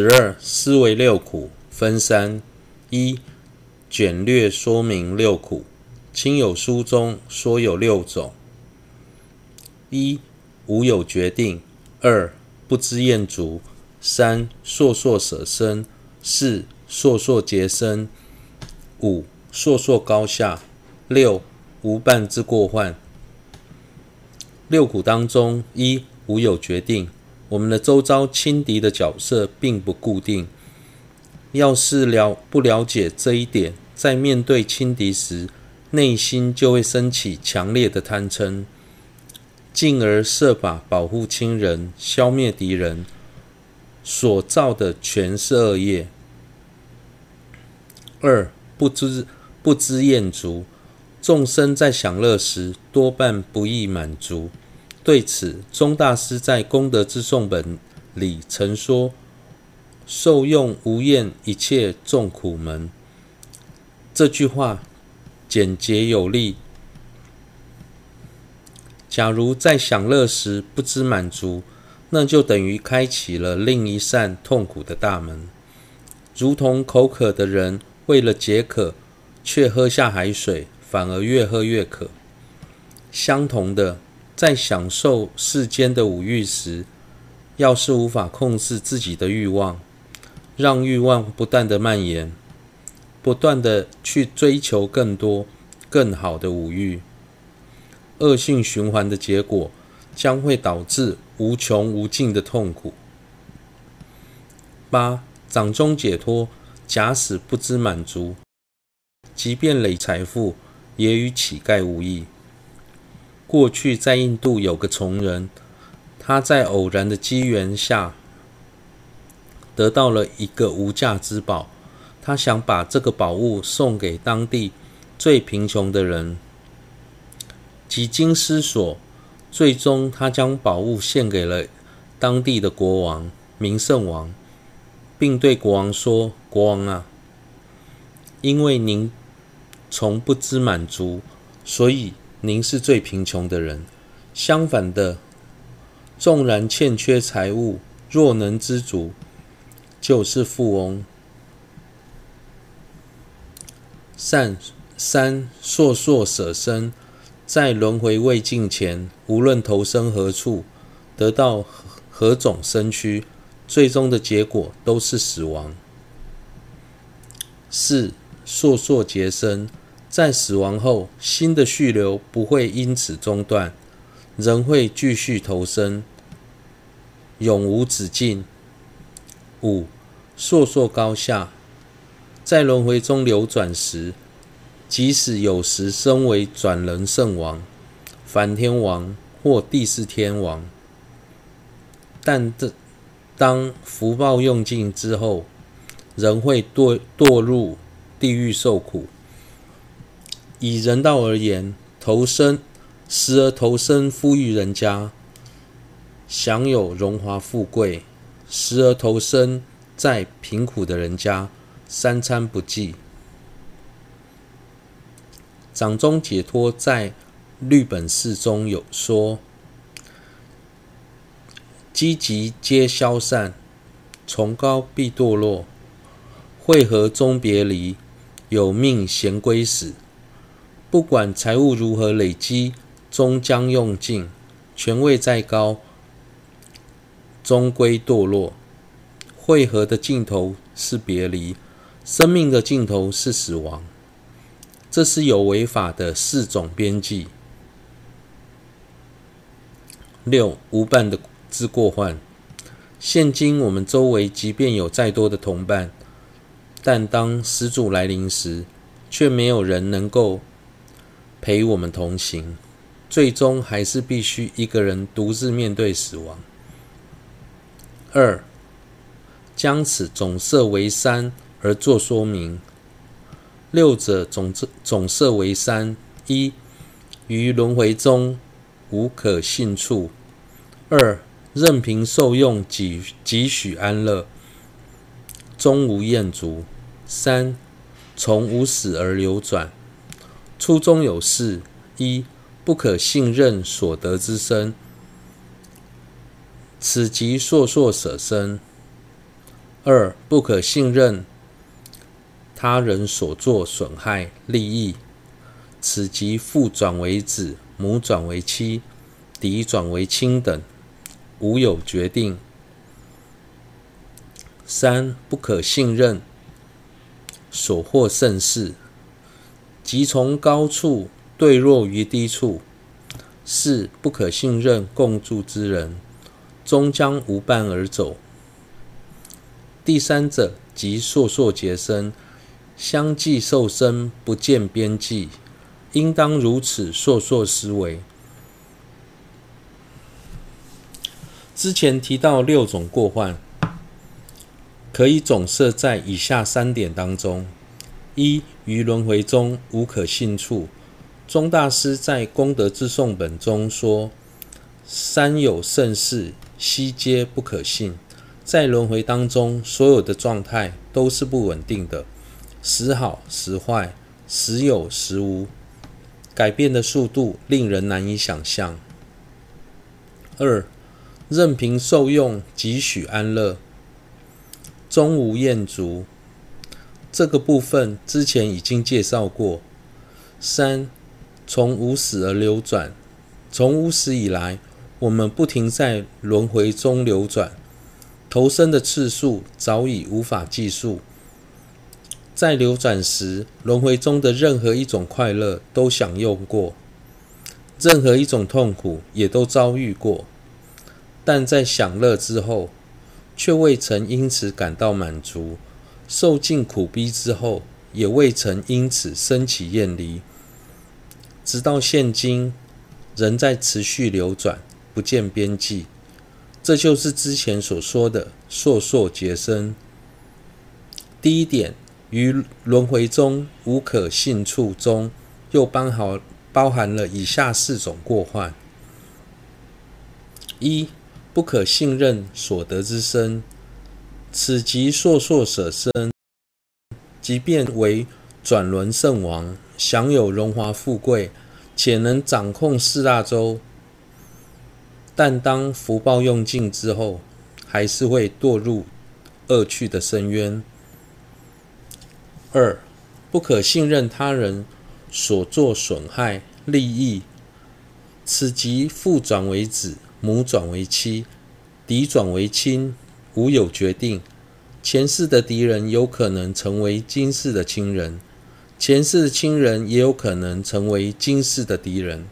十二、思维六苦分三：一、简略说明六苦。亲友书中说有六种：一、无有决定；二、不知厌足；三、烁烁舍身；四、数数结身；五、烁烁高下；六、无伴之过患。六苦当中，一、无有决定。我们的周遭轻敌的角色并不固定。要是了不了解这一点，在面对轻敌时，内心就会升起强烈的贪嗔，进而设法保护亲人、消灭敌人，所造的全是恶业。二、不知不知厌足，众生在享乐时多半不易满足。对此，宗大师在《功德之颂本》里曾说：“受用无厌一切众苦门。”这句话简洁有力。假如在享乐时不知满足，那就等于开启了另一扇痛苦的大门。如同口渴的人为了解渴，却喝下海水，反而越喝越渴。相同的。在享受世间的五欲时，要是无法控制自己的欲望，让欲望不断的蔓延，不断的去追求更多、更好的五欲，恶性循环的结果将会导致无穷无尽的痛苦。八、掌中解脱，假使不知满足，即便累财富，也与乞丐无异。过去在印度有个穷人，他在偶然的机缘下得到了一个无价之宝，他想把这个宝物送给当地最贫穷的人。几经思索，最终他将宝物献给了当地的国王明胜王，并对国王说：“国王啊，因为您从不知满足，所以。”您是最贫穷的人，相反的，纵然欠缺财物，若能知足，就是富翁。三三数数舍身，在轮回未尽前，无论投生何处，得到何种身躯，最终的结果都是死亡。四数数结身。在死亡后，心的续流不会因此中断，仍会继续投生，永无止境。五、硕硕高下，在轮回中流转时，即使有时身为转轮圣王、梵天王或帝释天王，但这当福报用尽之后，仍会堕堕入地狱受苦。以人道而言，投生时而投生富裕人家，享有荣华富贵；时而投生在贫苦的人家，三餐不继。掌中解脱在律本释中有说：积极皆消散，崇高必堕落，会合终别离，有命闲归死。不管财物如何累积，终将用尽；权位再高，终归堕落。汇合的尽头是别离，生命的尽头是死亡。这是有为法的四种边际。六、无伴的之过患。现今我们周围即便有再多的同伴，但当死主来临时，却没有人能够。陪我们同行，最终还是必须一个人独自面对死亡。二，将此总色为三而作说明。六者总总色为三：一，于轮回中无可信处；二，任凭受用几几许安乐，终无厌足；三，从无始而流转。初中有四：一、不可信任所得之身，此即数数舍身；二、不可信任他人所作损害利益，此即父转为子，母转为妻，嫡转为亲等，无有决定。三、不可信任所获胜事，即从高处坠落于低处。四、不可信任共助之人，终将无伴而走。第三者，即硕硕结生，相继受生，不见边际，应当如此硕硕思维。之前提到六种过患。可以总摄在以下三点当中：一、于轮回中无可信处。宗大师在《功德之颂本》中说：“三有盛事，悉皆不可信。在轮回当中，所有的状态都是不稳定的，时好时坏，时有时无，改变的速度令人难以想象。二、任凭受用，即许安乐。”终无厌足，这个部分之前已经介绍过。三，从无始而流转，从无始以来，我们不停在轮回中流转，投生的次数早已无法计数。在流转时，轮回中的任何一种快乐都享用过，任何一种痛苦也都遭遇过，但在享乐之后，却未曾因此感到满足，受尽苦逼之后，也未曾因此升起厌离，直到现今，仍在持续流转，不见边际。这就是之前所说的硕硕结生。第一点，于轮回中无可信处中，又包含包含了以下四种过患：一。不可信任所得之身，此即硕硕舍身。即便为转轮圣王，享有荣华富贵，且能掌控四大洲，但当福报用尽之后，还是会堕入恶趣的深渊。二，不可信任他人所作损害利益，此即父转为子。母转为妻，嫡转为亲，无有决定。前世的敌人有可能成为今世的亲人，前世的亲人也有可能成为今世的敌人。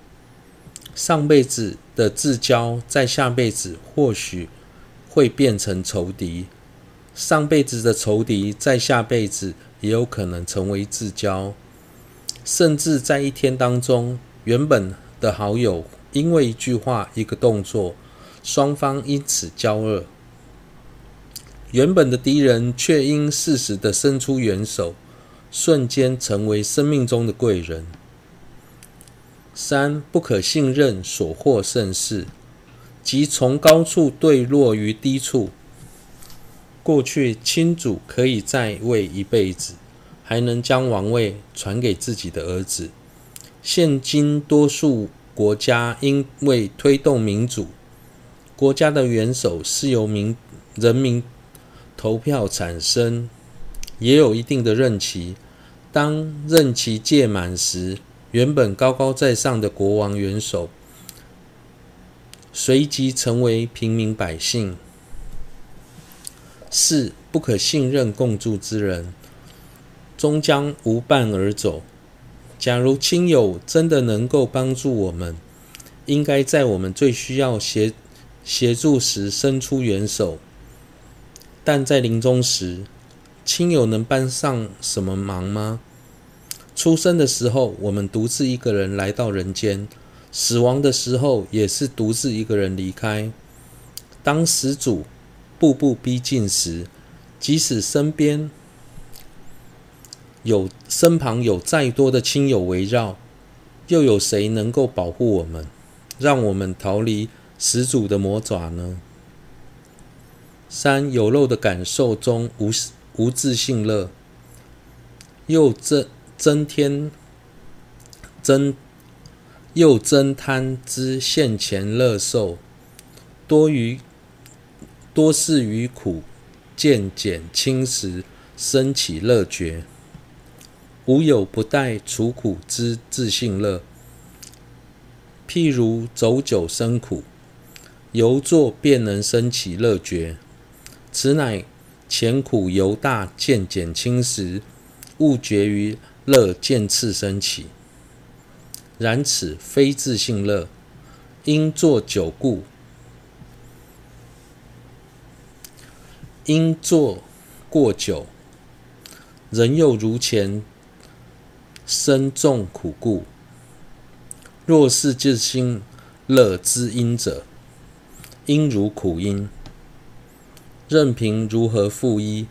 上辈子的至交，在下辈子或许会变成仇敌；上辈子的仇敌，在下辈子也有可能成为至交。甚至在一天当中，原本的好友。因为一句话、一个动作，双方因此交恶；原本的敌人却因适时的伸出援手，瞬间成为生命中的贵人。三、不可信任所获胜事，即从高处坠落于低处。过去亲主可以在位一辈子，还能将王位传给自己的儿子，现今多数。国家因为推动民主，国家的元首是由民人民投票产生，也有一定的任期。当任期届满时，原本高高在上的国王元首，随即成为平民百姓。四、不可信任共助之人，终将无伴而走。假如亲友真的能够帮助我们，应该在我们最需要协协助时伸出援手。但在临终时，亲友能帮上什么忙吗？出生的时候，我们独自一个人来到人间；死亡的时候，也是独自一个人离开。当死主步步逼近时，即使身边，有身旁有再多的亲友围绕，又有谁能够保护我们，让我们逃离死主的魔爪呢？三、有漏的感受中无无自性乐，又增增添增又增贪之现前乐受，多于多是于苦渐减轻时，生起乐觉。无有不带除苦之自性乐。譬如走久生苦，由坐便能生起乐觉，此乃前苦由大渐减轻时，悟觉于乐渐次生起。然此非自性乐，因作久故。因作过久，人又如前生众苦故。若是自性乐之因者，应如苦因。任凭如何复依，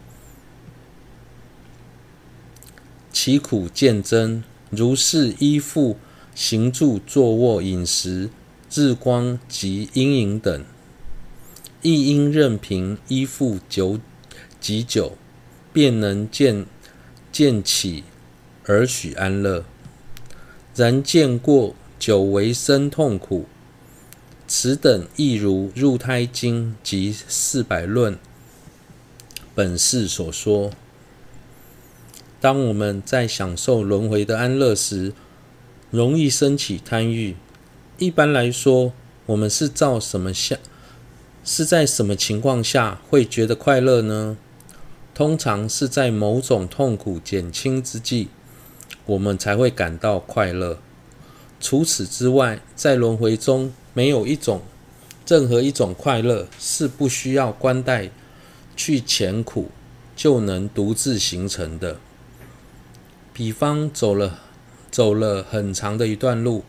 其苦渐增。如是依附行住坐卧饮食日光及阴影等。亦应任凭依附久及久，便能渐渐起而许安乐。然渐过久为生痛苦，此等亦如入胎经及四百论本释所说。当我们在享受轮回的安乐时，容易生起贪欲。一般来说，我们是照什么下？是在什么情况下会觉得快乐呢？通常是在某种痛苦减轻之际，我们才会感到快乐。除此之外，在轮回中，没有一种、任何一种快乐是不需要关带去前苦就能独自形成的。比方走了走了很长的一段路，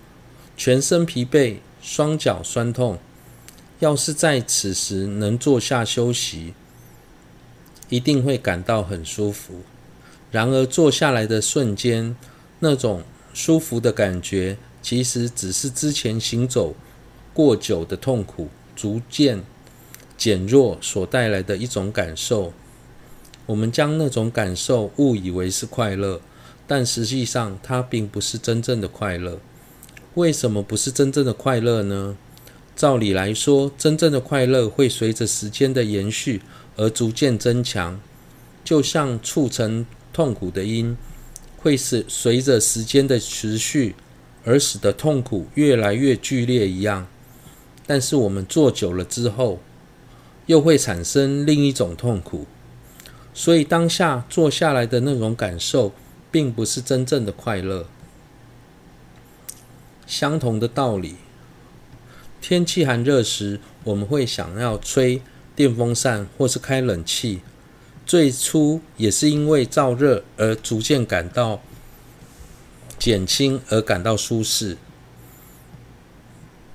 全身疲惫，双脚酸痛。要是在此时能坐下休息，一定会感到很舒服。然而坐下来的瞬间，那种舒服的感觉，其实只是之前行走过久的痛苦逐渐减弱所带来的一种感受。我们将那种感受误以为是快乐，但实际上它并不是真正的快乐。为什么不是真正的快乐呢？照理来说，真正的快乐会随着时间的延续而逐渐增强，就像促成痛苦的因，会是随着时间的持续而使得痛苦越来越剧烈一样。但是我们坐久了之后，又会产生另一种痛苦，所以当下坐下来的那种感受，并不是真正的快乐。相同的道理。天气寒热时，我们会想要吹电风扇或是开冷气。最初也是因为燥热而逐渐感到减轻，而感到舒适。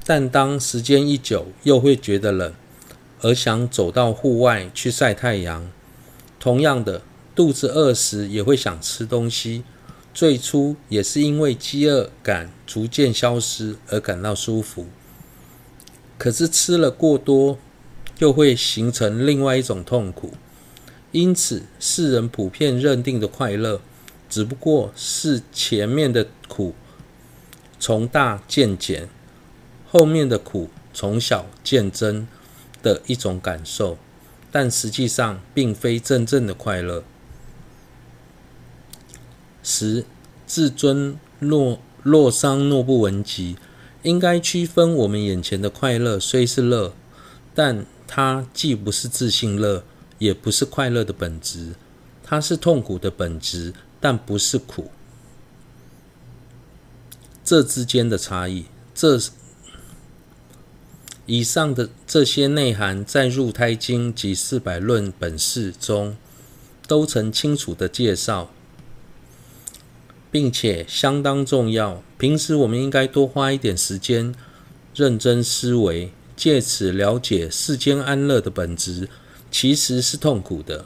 但当时间一久，又会觉得冷，而想走到户外去晒太阳。同样的，肚子饿时也会想吃东西。最初也是因为饥饿感逐渐消失而感到舒服。可是吃了过多，又会形成另外一种痛苦。因此，世人普遍认定的快乐，只不过是前面的苦从大渐减，后面的苦从小见真的一种感受，但实际上并非真正的快乐。十，自尊若若伤若不闻疾。应该区分，我们眼前的快乐虽是乐，但它既不是自信乐，也不是快乐的本质。它是痛苦的本质，但不是苦。这之间的差异，这以上的这些内涵，在《入胎经》及《四百论本释》中都曾清楚的介绍。并且相当重要。平时我们应该多花一点时间，认真思维，借此了解世间安乐的本质其实是痛苦的。